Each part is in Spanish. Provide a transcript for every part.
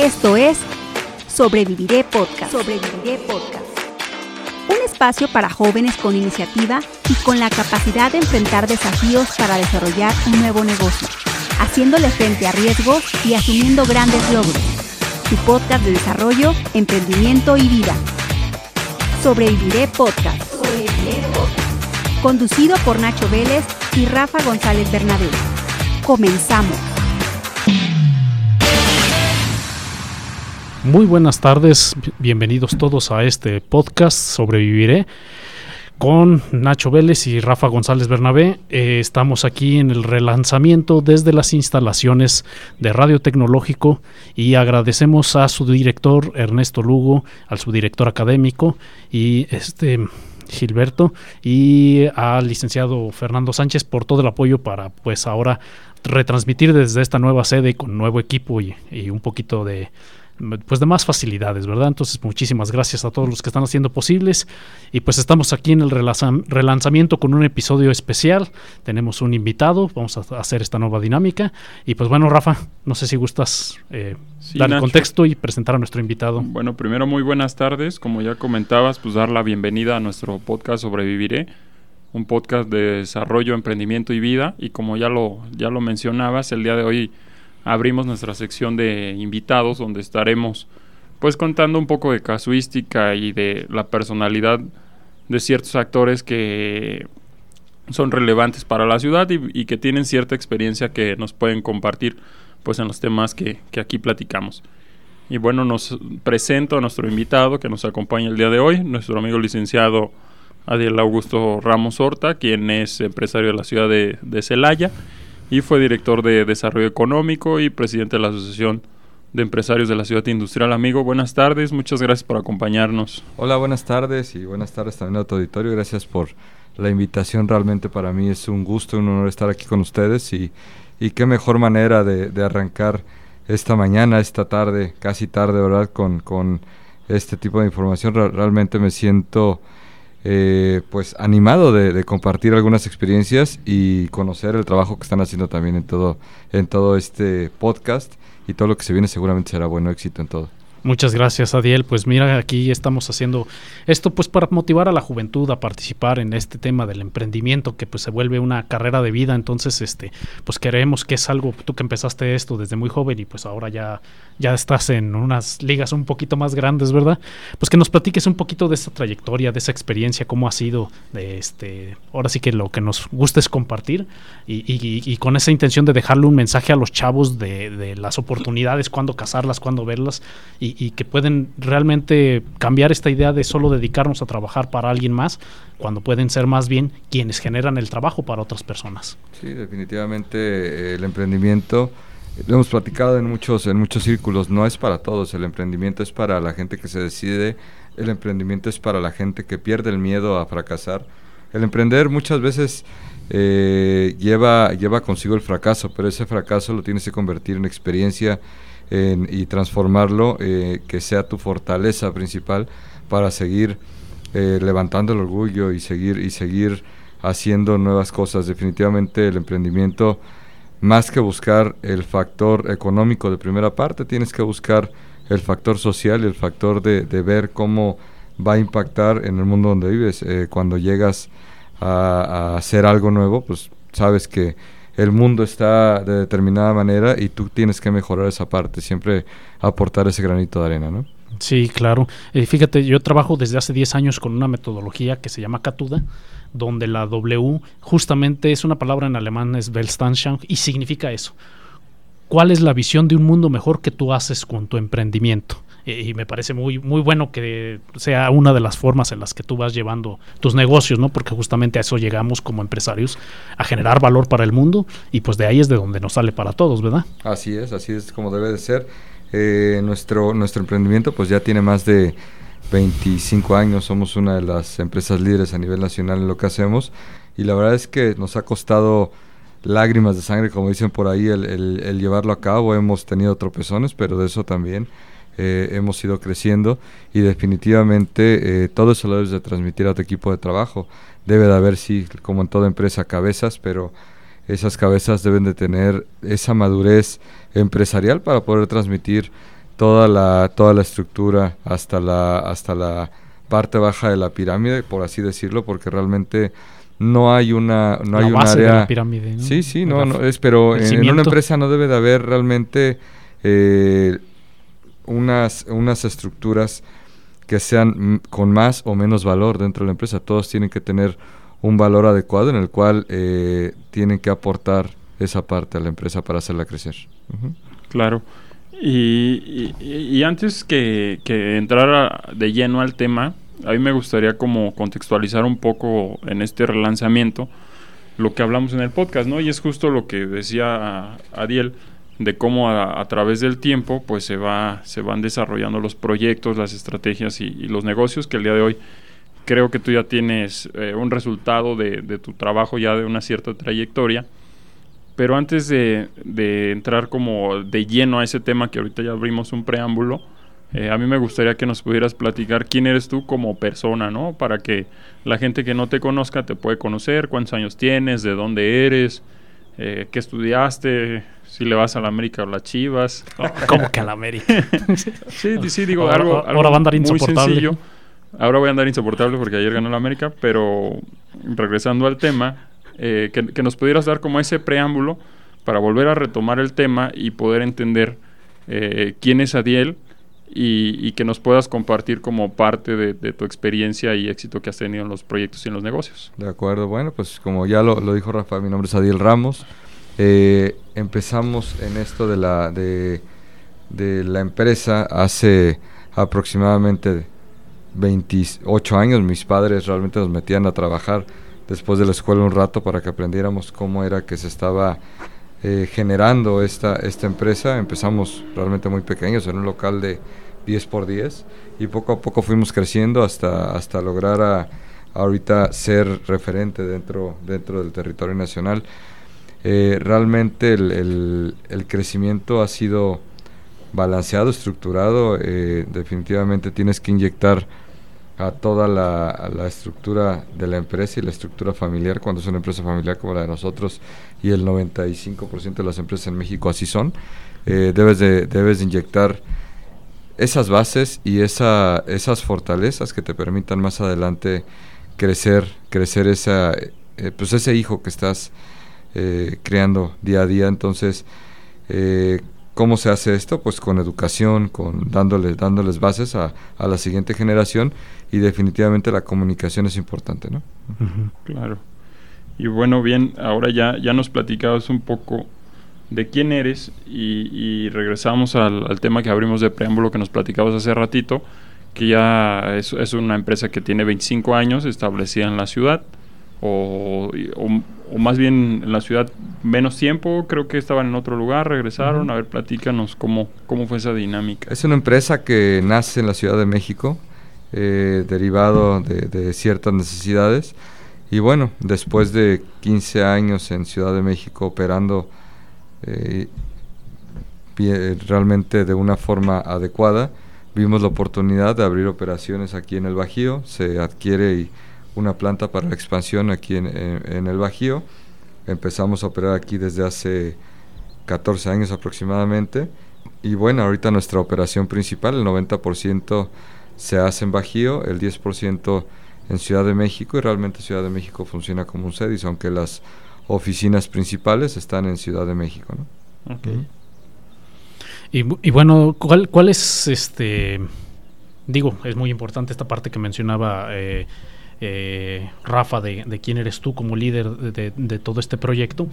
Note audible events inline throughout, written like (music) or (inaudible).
Esto es Sobreviviré Podcast. Sobreviviré Podcast. Un espacio para jóvenes con iniciativa y con la capacidad de enfrentar desafíos para desarrollar un nuevo negocio, haciéndole frente a riesgos y asumiendo grandes logros. Tu podcast de desarrollo, emprendimiento y vida. Sobreviviré Podcast. Sobreviviré Podcast. Conducido por Nacho Vélez y Rafa González Bernabé. Comenzamos. Muy buenas tardes, bienvenidos todos a este podcast Sobreviviré con Nacho Vélez y Rafa González Bernabé. Eh, estamos aquí en el relanzamiento desde las instalaciones de Radio Tecnológico y agradecemos a su director Ernesto Lugo, al subdirector académico y este Gilberto y al licenciado Fernando Sánchez por todo el apoyo para pues ahora retransmitir desde esta nueva sede con nuevo equipo y un poquito de pues de más facilidades, ¿verdad? Entonces, muchísimas gracias a todos los que están haciendo posibles. Y pues estamos aquí en el relanzamiento con un episodio especial. Tenemos un invitado, vamos a hacer esta nueva dinámica. Y pues bueno, Rafa, no sé si gustas eh, dar el contexto y presentar a nuestro invitado. Bueno, primero muy buenas tardes. Como ya comentabas, pues dar la bienvenida a nuestro podcast Sobreviviré un podcast de desarrollo, emprendimiento y vida. Y como ya lo, ya lo mencionabas, el día de hoy abrimos nuestra sección de invitados donde estaremos pues contando un poco de casuística y de la personalidad de ciertos actores que son relevantes para la ciudad y, que tienen cierta experiencia que nos pueden compartir pues en los temas que, que, aquí platicamos. Y bueno, nos presento a nuestro invitado que nos acompaña el día de hoy, nuestro amigo licenciado Adiel Augusto Ramos Horta, quien es empresario de la ciudad de, de Celaya y fue director de Desarrollo Económico y presidente de la Asociación de Empresarios de la Ciudad Industrial. Amigo, buenas tardes, muchas gracias por acompañarnos. Hola, buenas tardes y buenas tardes también a tu auditorio. Gracias por la invitación, realmente para mí es un gusto, un honor estar aquí con ustedes y, y qué mejor manera de, de arrancar esta mañana, esta tarde, casi tarde, ¿verdad? Con, con este tipo de información. realmente me siento eh, pues animado de, compartir algunas experiencias y conocer el trabajo que están haciendo también en todo, en todo este podcast y todo lo que se viene seguramente será bueno éxito en todo. Muchas gracias, Adiel. Pues mira, aquí estamos haciendo esto pues para motivar a la juventud a participar en este tema del emprendimiento que pues se vuelve una carrera de vida. Entonces, este, pues queremos que es algo, tú que empezaste esto desde muy joven y pues ahora ya, ya estás en unas ligas un poquito más grandes, ¿verdad? Pues que nos platiques un poquito de esa trayectoria, de esa experiencia, cómo ha sido, de este, ahora sí que lo que nos gusta es compartir y, y, con esa intención de dejarle un mensaje a los chavos de, de las oportunidades, cuándo casarlas, cuándo verlas y y, que pueden realmente cambiar esta idea de solo dedicarnos a trabajar para alguien más, cuando pueden ser más bien quienes generan el trabajo para otras personas. Sí, definitivamente eh, el emprendimiento, lo hemos platicado en muchos, en muchos círculos, no es para todos, el emprendimiento es para la gente que se decide, el emprendimiento es para la gente que pierde el miedo a fracasar. El emprender muchas veces eh, lleva, lleva consigo el fracaso, pero ese fracaso lo tienes que convertir en experiencia y transformarlo, eh, que sea tu fortaleza principal para seguir eh, levantando el orgullo y seguir, y seguir haciendo nuevas cosas. Definitivamente el emprendimiento, más que buscar el factor económico de primera parte, tienes que buscar el factor social y el factor de, ver cómo va a impactar en el mundo donde vives. Eh, cuando llegas a, a hacer algo nuevo, pues sabes que el mundo está de determinada manera y tú tienes que mejorar esa parte, siempre aportar ese granito de arena, ¿no? Sí, claro. Eh, fíjate, yo trabajo desde hace 10 años con una metodología que se llama Catuda, donde la W justamente es una palabra en alemán, es Weltanschauung, y significa eso. ¿Cuál es la visión de un mundo mejor que tú haces con tu emprendimiento? Y me parece muy, muy bueno que sea una de las formas en las que tú vas llevando tus negocios, ¿no? Porque justamente a eso llegamos como empresarios, a generar valor para el mundo y pues de ahí es de donde nos sale para todos, ¿verdad? Así es, así es como debe de ser. Eh, nuestro, nuestro emprendimiento pues ya tiene más de 25 años, somos una de las empresas líderes a nivel nacional en lo que hacemos y la verdad es que nos ha costado lágrimas de sangre, como dicen por ahí, el, el llevarlo a cabo. Hemos tenido tropezones, pero de eso también eh, hemos ido creciendo y definitivamente eh, todo eso lo debes de transmitir a tu equipo de trabajo. Debe de haber, sí, como en toda empresa, cabezas, pero esas cabezas deben de tener esa madurez empresarial para poder transmitir toda la, toda la estructura hasta la, hasta la parte baja de la pirámide, por así decirlo, porque realmente no hay una no hay un área pirámide sí sí no, no es pero en, una empresa no debe de haber realmente eh, unas unas estructuras que sean con más o menos valor dentro de la empresa. Todos tienen que tener un valor adecuado en el cual eh, tienen que aportar esa parte a la empresa para hacerla crecer. Claro. Y, y, antes que, que entrara de lleno al tema a mí me gustaría como contextualizar un poco en este relanzamiento lo que hablamos en el podcast, ¿no? Y es justo lo que decía Adiel de cómo a, través del tiempo pues se va se van desarrollando los proyectos, las estrategias y, los negocios que el día de hoy creo que tú ya tienes eh, un resultado de, tu trabajo ya de una cierta trayectoria. Pero antes de, de entrar como de lleno a ese tema que ahorita ya abrimos un preámbulo, eh, a mí me gustaría que nos pudieras platicar quién eres tú como persona, ¿no? Para que la gente que no te conozca te puede conocer, cuántos años tienes, de dónde eres, eh, qué estudiaste, si le vas a la América o a las Chivas. (laughs) ¿Cómo que a la América? (laughs) sí, sí, digo, algo, ahora va a andar insoportable. Ahora voy a andar insoportable porque ayer ganó la América, pero regresando al tema, eh, que, que, nos pudieras dar como ese preámbulo para volver a retomar el tema y poder entender quién es Adiel y, que nos puedas compartir como parte de, tu experiencia y éxito que has tenido en los proyectos y en los negocios. De acuerdo, bueno, pues como ya lo, dijo Rafa, mi nombre es Adiel Ramos. Eh, empezamos en esto de la, de, la empresa hace aproximadamente 28 años. Mis padres realmente nos metían a trabajar después de la escuela un rato para que aprendiéramos cómo era que se estaba eh, generando esta, esta empresa. Empezamos realmente muy pequeños, en un local de 10 por 10 y poco a poco fuimos creciendo hasta, hasta lograr a, ahorita ser referente dentro, dentro del territorio nacional. Eh, realmente el, el, crecimiento ha sido balanceado, estructurado, eh, definitivamente tienes que inyectar a toda la, la, estructura de la empresa y la estructura familiar, cuando es una empresa familiar como la de nosotros, y el 95% de las empresas en México así son, eh, debes, de, debes de inyectar esas bases y esa, esas fortalezas que te permitan más adelante crecer, crecer esa, eh, pues ese hijo que estás eh, creando día a día. Entonces, ¿Cómo se hace esto? Pues con educación, con dándoles, dándoles bases a, a, la siguiente generación y definitivamente la comunicación es importante, ¿no? Claro. Y bueno, bien, ahora ya, ya nos platicabas un poco de quién eres y, regresamos al, tema que abrimos de preámbulo que nos platicabas hace ratito, que ya es, es una empresa que tiene 25 años establecida en la ciudad, o, o, más bien en la ciudad menos tiempo, creo que estaban en otro lugar, regresaron, a ver, platícanos cómo, cómo fue esa dinámica. Es una empresa que nace en la Ciudad de México, eh, derivado de, ciertas necesidades. Y bueno, después de 15 años en Ciudad de México operando eh, realmente de una forma adecuada, vimos la oportunidad de abrir operaciones aquí en el Bajío, se adquiere una planta para la expansión aquí en, en el Bajío, empezamos a operar aquí desde hace 14 años aproximadamente, y bueno, ahorita nuestra operación principal, el 90% se hace en Bajío, el 10% en Ciudad de México y realmente Ciudad de México funciona como un CEDIS, aunque las oficinas principales están en Ciudad de México. ¿no? y, y, bueno, ¿cuál, ¿cuál es este... Digo, es muy importante esta parte que mencionaba eh, eh, Rafa, de, quién eres tú como líder de, todo este proyecto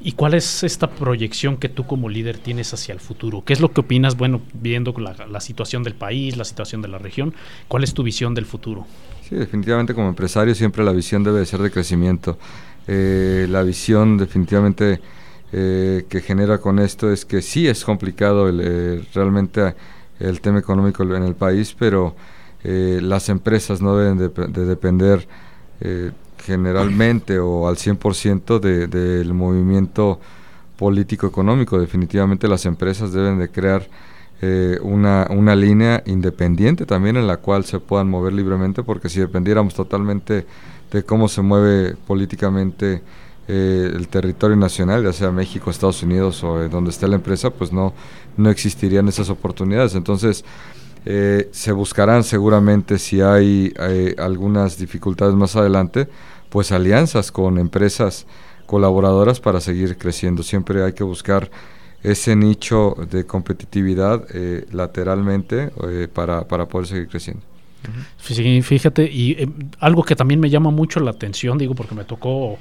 y cuál es esta proyección que tú como líder tienes hacia el futuro. ¿Qué es lo que opinas, bueno, viendo la, situación del país, la situación de la región? ¿Cuál es tu visión del futuro? Sí, definitivamente como empresario siempre la visión debe ser de crecimiento. Eh, la visión definitivamente eh, que genera con esto es que sí es complicado el, realmente el tema económico en el país, pero eh, las empresas no deben de, depender eh, generalmente o al 100% del movimiento político económico. Definitivamente las empresas deben de crear eh, una, una línea independiente también en la cual se puedan mover libremente, porque si dependiéramos totalmente de cómo se mueve políticamente eh, el territorio nacional, ya sea México, Estados Unidos o donde esté la empresa, pues no, no existirían esas oportunidades. Entonces, se buscarán seguramente si hay, hay, algunas dificultades más adelante, pues alianzas con empresas colaboradoras para seguir creciendo. Siempre hay que buscar ese nicho de competitividad eh, lateralmente eh, para, para poder seguir creciendo. Fíjate, y eh, algo que también me llama mucho la atención, digo, porque me tocó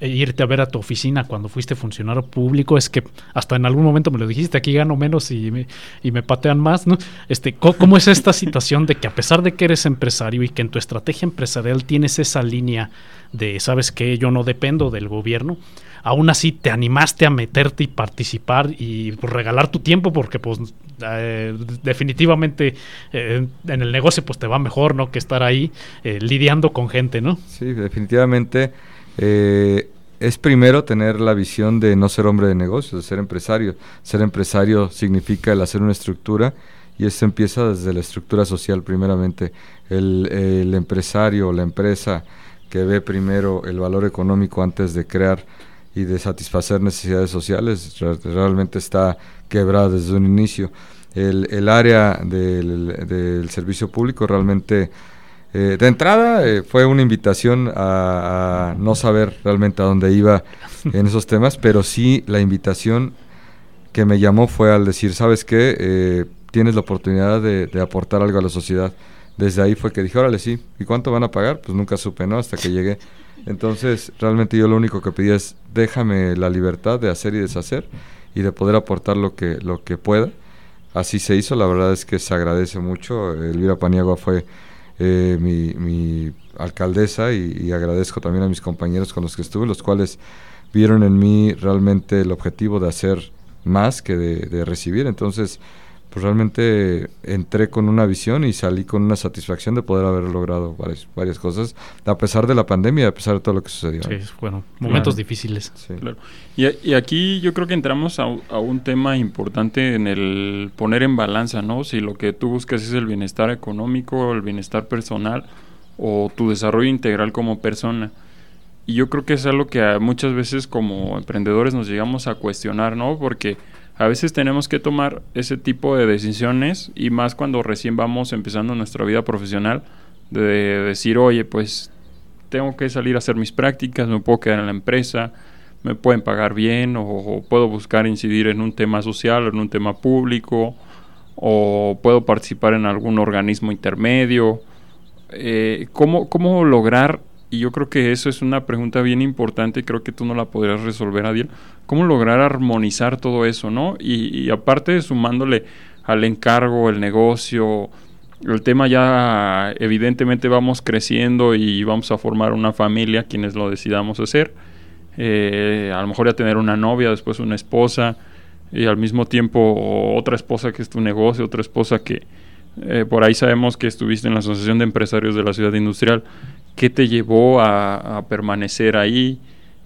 irte a ver a tu oficina cuando fuiste funcionario público, es que hasta en algún momento me lo dijiste, aquí gano menos y me, y me patean más, ¿no? Este, ¿cómo, es esta situación de que a pesar de que eres empresario y que en tu estrategia empresarial tienes esa línea de, sabes que yo no dependo del gobierno, aún así te animaste a meterte y participar y pues, regalar tu tiempo porque pues eh, definitivamente eh, en el negocio pues te va mejor, ¿no? Que estar ahí eh, lidiando con gente, ¿no? Sí, definitivamente es primero tener la visión de no ser hombre de negocios, de ser empresario. Ser empresario significa el hacer una estructura y esto empieza desde la estructura social primeramente. El, empresario o la empresa que ve primero el valor económico antes de crear y de satisfacer necesidades sociales, realmente está quebrada desde un inicio. El área del, servicio público realmente, eh, de entrada, eh, fue una invitación a, no saber realmente a dónde iba en esos temas, pero sí la invitación que me llamó fue al decir, ¿sabes qué? Eh, tienes la oportunidad de, aportar algo a la sociedad. Desde ahí fue que dije, órale, sí, ¿y cuánto van a pagar? Pues nunca supe, ¿no? Hasta que llegué. Entonces, realmente yo lo único que pedí es déjame la libertad de hacer y deshacer y de poder aportar lo que, lo que pueda. Así se hizo, la verdad es que se agradece mucho. Elvira Paniagua fue eh, mi, alcaldesa y, agradezco también a mis compañeros con los que estuve, los cuales vieron en mí realmente el objetivo de hacer más que de, de recibir. Entonces, pues realmente entré con una visión y salí con una satisfacción de poder haber logrado varias, varias cosas, a pesar de la pandemia, a pesar de todo lo que sucedió. Sí, bueno, momentos difíciles. Claro. Y, y, aquí yo creo que entramos a, a, un tema importante en el poner en balanza, ¿no? Si lo que tú buscas es el bienestar económico, el bienestar personal o tu desarrollo integral como persona. Y yo creo que es algo que muchas veces como emprendedores nos llegamos a cuestionar, ¿no? Porque a veces tenemos que tomar ese tipo de decisiones y más cuando recién vamos empezando nuestra vida profesional, de decir, oye, pues tengo que salir a hacer mis prácticas, me puedo quedar en la empresa, me pueden pagar bien o, puedo buscar incidir en un tema social o en un tema público o puedo participar en algún organismo intermedio. Eh, ¿cómo, ¿Cómo lograr y yo creo que eso es una pregunta bien importante y creo que tú no la podrías resolver, Adiel. ¿Cómo lograr armonizar todo eso, no? Y, aparte sumándole al encargo, el negocio, el tema ya evidentemente vamos creciendo y vamos a formar una familia, quienes lo decidamos hacer. Eh, a lo mejor ya tener una novia, después una esposa y al mismo tiempo otra esposa que es tu negocio, otra esposa que eh, por ahí sabemos que estuviste en la Asociación de Empresarios de la Ciudad Industrial qué te llevó a, permanecer ahí,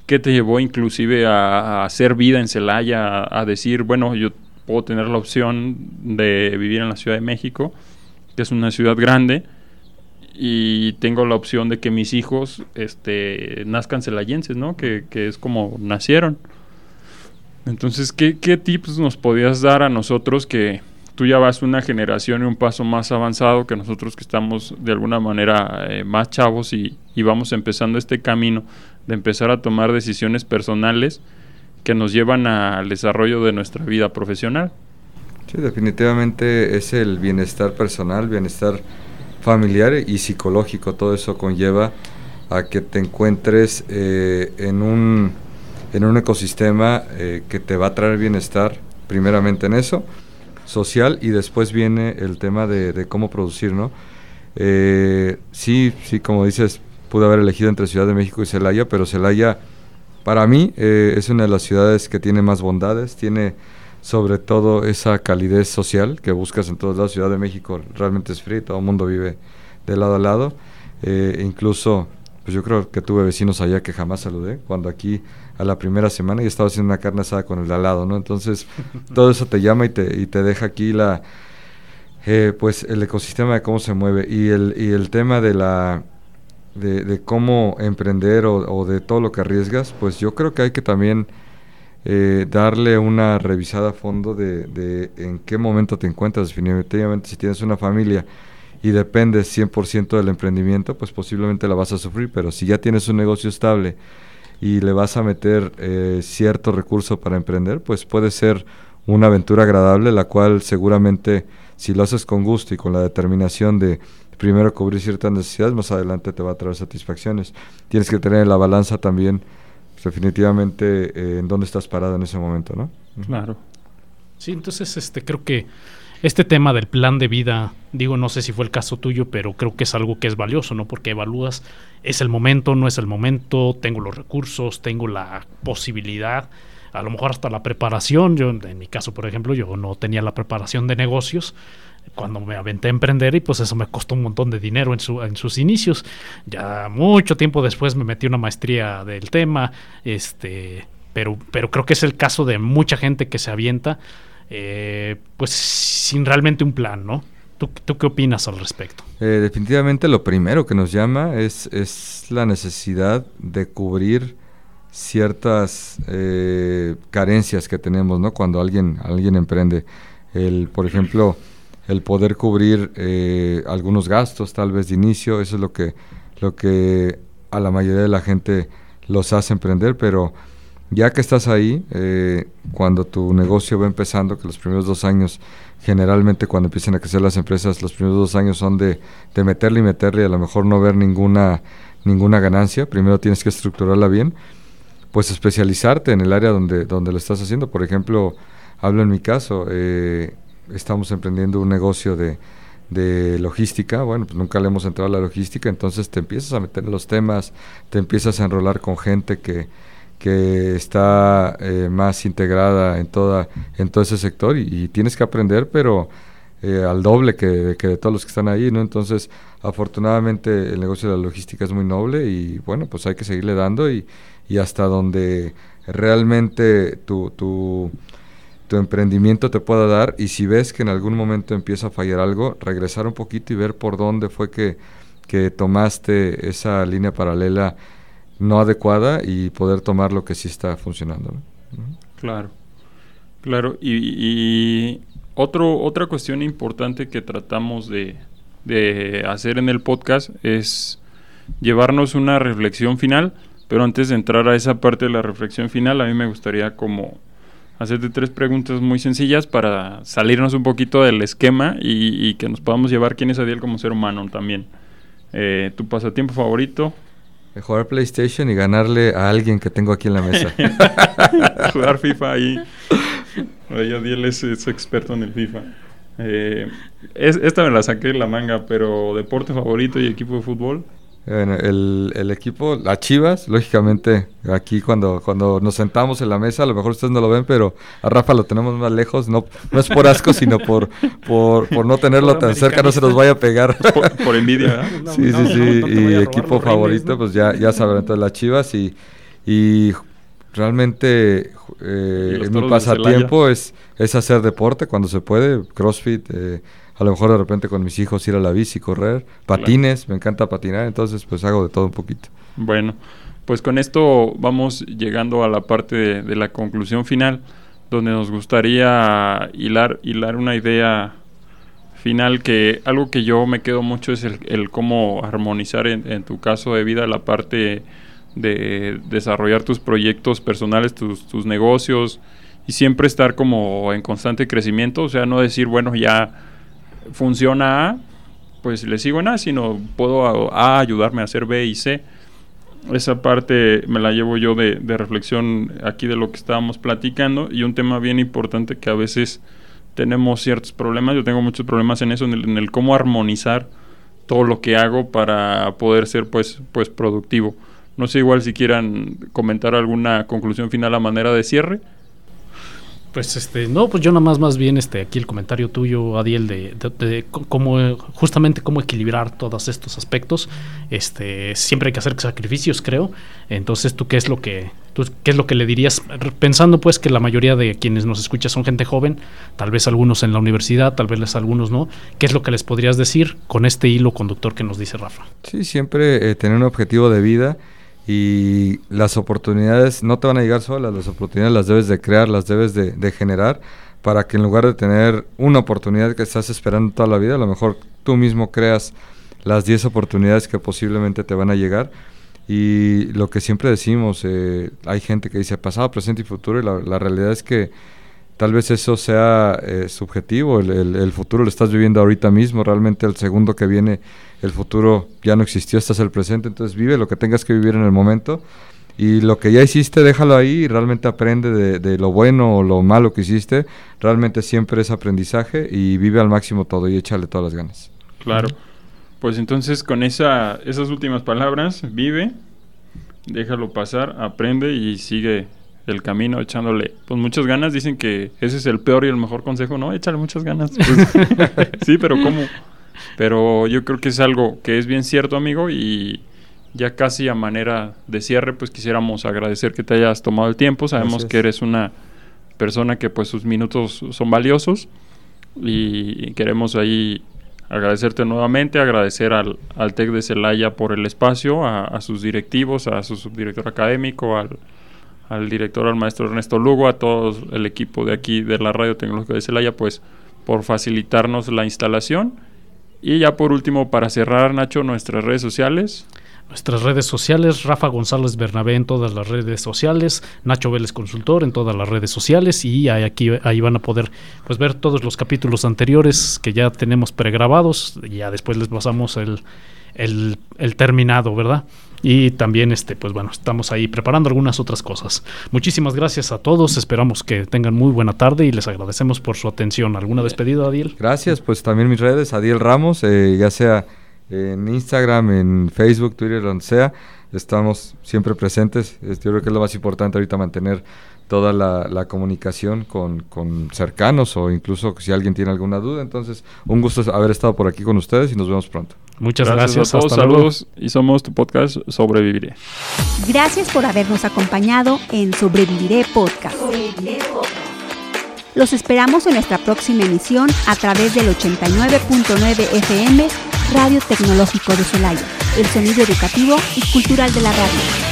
qué te llevó inclusive a, hacer vida en Celaya, a, decir, bueno, yo puedo tener la opción de vivir en la Ciudad de México, que es una ciudad grande, y tengo la opción de que mis hijos este, nazcan celayenses, ¿no? Que, que es como nacieron. Entonces, ¿qué, ¿qué tips nos podías dar a nosotros que, tú ya vas una generación y un paso más avanzado que nosotros que estamos de alguna manera eh, más chavos y, vamos empezando este camino de empezar a tomar decisiones personales que nos llevan al desarrollo de nuestra vida profesional. Sí, definitivamente es el bienestar personal, bienestar familiar y psicológico. Todo eso conlleva a que te encuentres eh, en, un, en un ecosistema eh, que te va a traer bienestar, primeramente en eso, social y después viene el tema de, cómo producir, ¿no? Eh, sí, sí, como dices, pude haber elegido entre Ciudad de México y Celaya, pero Celaya para mí eh, es una de las ciudades que tiene más bondades, tiene sobre todo esa calidez social que buscas en todos lados. Ciudad de México realmente es frío, todo el mundo vive de lado a lado, eh, incluso pues yo creo que tuve vecinos allá que jamás saludé, cuando aquí a la primera semana y estaba haciendo una carne asada con el de al lado, ¿no? Entonces, (laughs) todo eso te llama y te, y te deja aquí la, eh, pues el ecosistema de cómo se mueve y el, y el tema de la, de, cómo emprender o, de todo lo que arriesgas, pues yo creo que hay que también eh, darle una revisada a fondo de, de, en qué momento te encuentras. Definitivamente, si tienes una familia y dependes 100% del emprendimiento, pues posiblemente la vas a sufrir, pero si ya tienes un negocio estable y le vas a meter eh, cierto recurso para emprender, pues puede ser una aventura agradable, la cual seguramente si lo haces con gusto y con la determinación de primero cubrir ciertas necesidades, más adelante te va a traer satisfacciones. Tienes que tener en la balanza también, pues, definitivamente, eh, en dónde estás parado en ese momento, ¿no? Claro. Sí, entonces este creo que este tema del plan de vida, digo, no sé si fue el caso tuyo, pero creo que es algo que es valioso, ¿no? Porque evalúas, es el momento, no es el momento, tengo los recursos, tengo la posibilidad, a lo mejor hasta la preparación. Yo, en mi caso, por ejemplo, yo no tenía la preparación de negocios cuando me aventé a emprender y pues eso me costó un montón de dinero en, su, sus inicios. Ya mucho tiempo después me metí una maestría del tema, este, pero, pero creo que es el caso de mucha gente que se avienta eh, pues sin realmente un plan, ¿no? ¿Tú, qué opinas al respecto? Eh, definitivamente lo primero que nos llama es, es la necesidad de cubrir ciertas eh, carencias que tenemos, ¿no? Cuando alguien, alguien emprende. El, por ejemplo, el poder cubrir algunos gastos, tal vez de inicio, eso es lo que, lo que a la mayoría de la gente los hace emprender, pero ya que estás ahí, eh, cuando tu negocio va empezando, que los primeros dos años, generalmente cuando empiezan a crecer las empresas, los primeros dos años son de, de meterle y meterle y a lo mejor no ver ninguna, ninguna ganancia, primero tienes que estructurarla bien, pues especializarte en el área donde, donde lo estás haciendo. Por ejemplo, hablo en mi caso, eh, estamos emprendiendo un negocio de, de logística, bueno, pues nunca le hemos entrado a la logística, entonces te empiezas a meter en los temas, te empiezas a enrolar con gente que que está eh, más integrada en toda en todo ese sector y, tienes que aprender pero eh, al doble que, de todos los que están ahí no entonces afortunadamente el negocio de la logística es muy noble y bueno pues hay que seguirle dando y, y hasta donde realmente tu, tu, tu emprendimiento te pueda dar y si ves que en algún momento empieza a fallar algo regresar un poquito y ver por dónde fue que, que tomaste esa línea paralela no adecuada y poder tomar lo que sí está funcionando. Claro, claro. Y, otro, otra cuestión importante que tratamos de, de hacer en el podcast es llevarnos una reflexión final, pero antes de entrar a esa parte de la reflexión final, a mí me gustaría como hacerte tres preguntas muy sencillas para salirnos un poquito del esquema y, que nos podamos llevar quién es Adiel como ser humano también. Eh, ¿Tu pasatiempo favorito? Jugar PlayStation y ganarle a alguien que tengo aquí en la mesa. (laughs) Jugar FIFA ahí. (laughs) Adiel es, es, experto en el FIFA. Eh, esta me la saqué de la manga, pero deporte favorito y equipo de fútbol. Bueno, el, el, equipo, las Chivas, lógicamente, aquí cuando, cuando nos sentamos en la mesa, a lo mejor ustedes no lo ven, pero a Rafa lo tenemos más lejos, no, no es por asco, sino por, por, por no tenerlo tan cerca, no se nos vaya a pegar. Por, envidia, sí, sí, sí, y equipo favorito, pues ya, ya saben, entonces las Chivas y, y realmente eh, mi pasatiempo es, es hacer deporte cuando se puede, CrossFit, eh, a lo mejor de repente con mis hijos ir a la bici, correr, patines, me encanta patinar, entonces pues hago de todo un poquito. Bueno, pues con esto vamos llegando a la parte de, la conclusión final, donde nos gustaría hilar, hilar una idea final que algo que yo me quedo mucho es el, cómo armonizar en, tu caso de vida la parte de desarrollar tus proyectos personales, tus, tus negocios y siempre estar como en constante crecimiento, o sea, no decir, bueno, ya funciona A, pues le sigo en A, sino puedo a, ayudarme a hacer B y C. Esa parte me la llevo yo de, reflexión aquí de lo que estábamos platicando y un tema bien importante que a veces tenemos ciertos problemas, yo tengo muchos problemas en eso, en el, cómo armonizar todo lo que hago para poder ser pues, pues productivo. No sé igual si quieran comentar alguna conclusión final a manera de cierre. Pues este, no, pues yo nada más más bien este aquí el comentario tuyo, Adiel, de, de, cómo justamente cómo equilibrar todos estos aspectos. Este, siempre hay que hacer sacrificios, creo. Entonces, ¿tú qué es lo que tú, qué es lo que le dirías pensando pues que la mayoría de quienes nos escuchan son gente joven, tal vez algunos en la universidad, tal vez algunos no? ¿Qué es lo que les podrías decir con este hilo conductor que nos dice Rafa? Sí, siempre eh, tener un objetivo de vida y las oportunidades no te van a llegar solas, las oportunidades las debes de crear, las debes de, generar para que en lugar de tener una oportunidad que estás esperando toda la vida, a lo mejor tú mismo creas las 10 oportunidades que posiblemente te van a llegar. Y lo que siempre decimos, eh, hay gente que dice pasado, presente y futuro, y la, realidad es que tal vez eso sea eh, subjetivo, el, el, futuro lo estás viviendo ahorita mismo, realmente el segundo que viene el futuro ya no existió, estás el presente, entonces vive lo que tengas que vivir en el momento y lo que ya hiciste déjalo ahí y realmente aprende de, lo bueno o lo malo que hiciste, realmente siempre es aprendizaje y vive al máximo todo y échale todas las ganas. Claro, pues entonces con esa, esas últimas palabras, vive, déjalo pasar, aprende y sigue el camino echándole pues muchas ganas. Dicen que ese es el peor y el mejor consejo, ¿no? Échale muchas ganas. Pues, (laughs) (laughs) sí, pero ¿cómo? Pero yo creo que es algo que es bien cierto, amigo, y ya casi a manera de cierre, pues quisiéramos agradecer que te hayas tomado el tiempo. Sabemos que eres una persona que pues sus minutos son valiosos y queremos ahí agradecerte nuevamente, agradecer al, al TEC de Celaya por el espacio, a, sus directivos, a su subdirector académico, al, al director, al maestro Ernesto Lugo, a todo el equipo de aquí de la Radio Tecnológica de Celaya, pues por facilitarnos la instalación y ya por último, para cerrar, Nacho, nuestras redes sociales. Nuestras redes sociales, Rafa González Bernabé en todas las redes sociales, Nacho Vélez Consultor en todas las redes sociales y aquí ahí van a poder pues ver todos los capítulos anteriores que ya tenemos pregrabados, ya después les pasamos el, el terminado, ¿verdad? Y también, este, pues bueno, estamos ahí preparando algunas otras cosas. Muchísimas gracias a todos. Esperamos que tengan muy buena tarde y les agradecemos por su atención. ¿Alguna despedida, Adiel? Gracias, pues también mis redes, Adiel Ramos, eh, ya sea en Instagram, en Facebook, Twitter, donde sea. Estamos siempre presentes. Yo creo que es lo más importante ahorita mantener toda la, comunicación con, con, cercanos o incluso si alguien tiene alguna duda. Entonces, un gusto haber estado por aquí con ustedes y nos vemos pronto. Muchas gracias, a todos. saludos y somos tu podcast Sobreviviré. Gracias por habernos acompañado en Sobreviviré Podcast. Los esperamos en nuestra próxima emisión a través del 89.9 FM Radio Tecnológico de Celaya, el sonido educativo y cultural de la radio.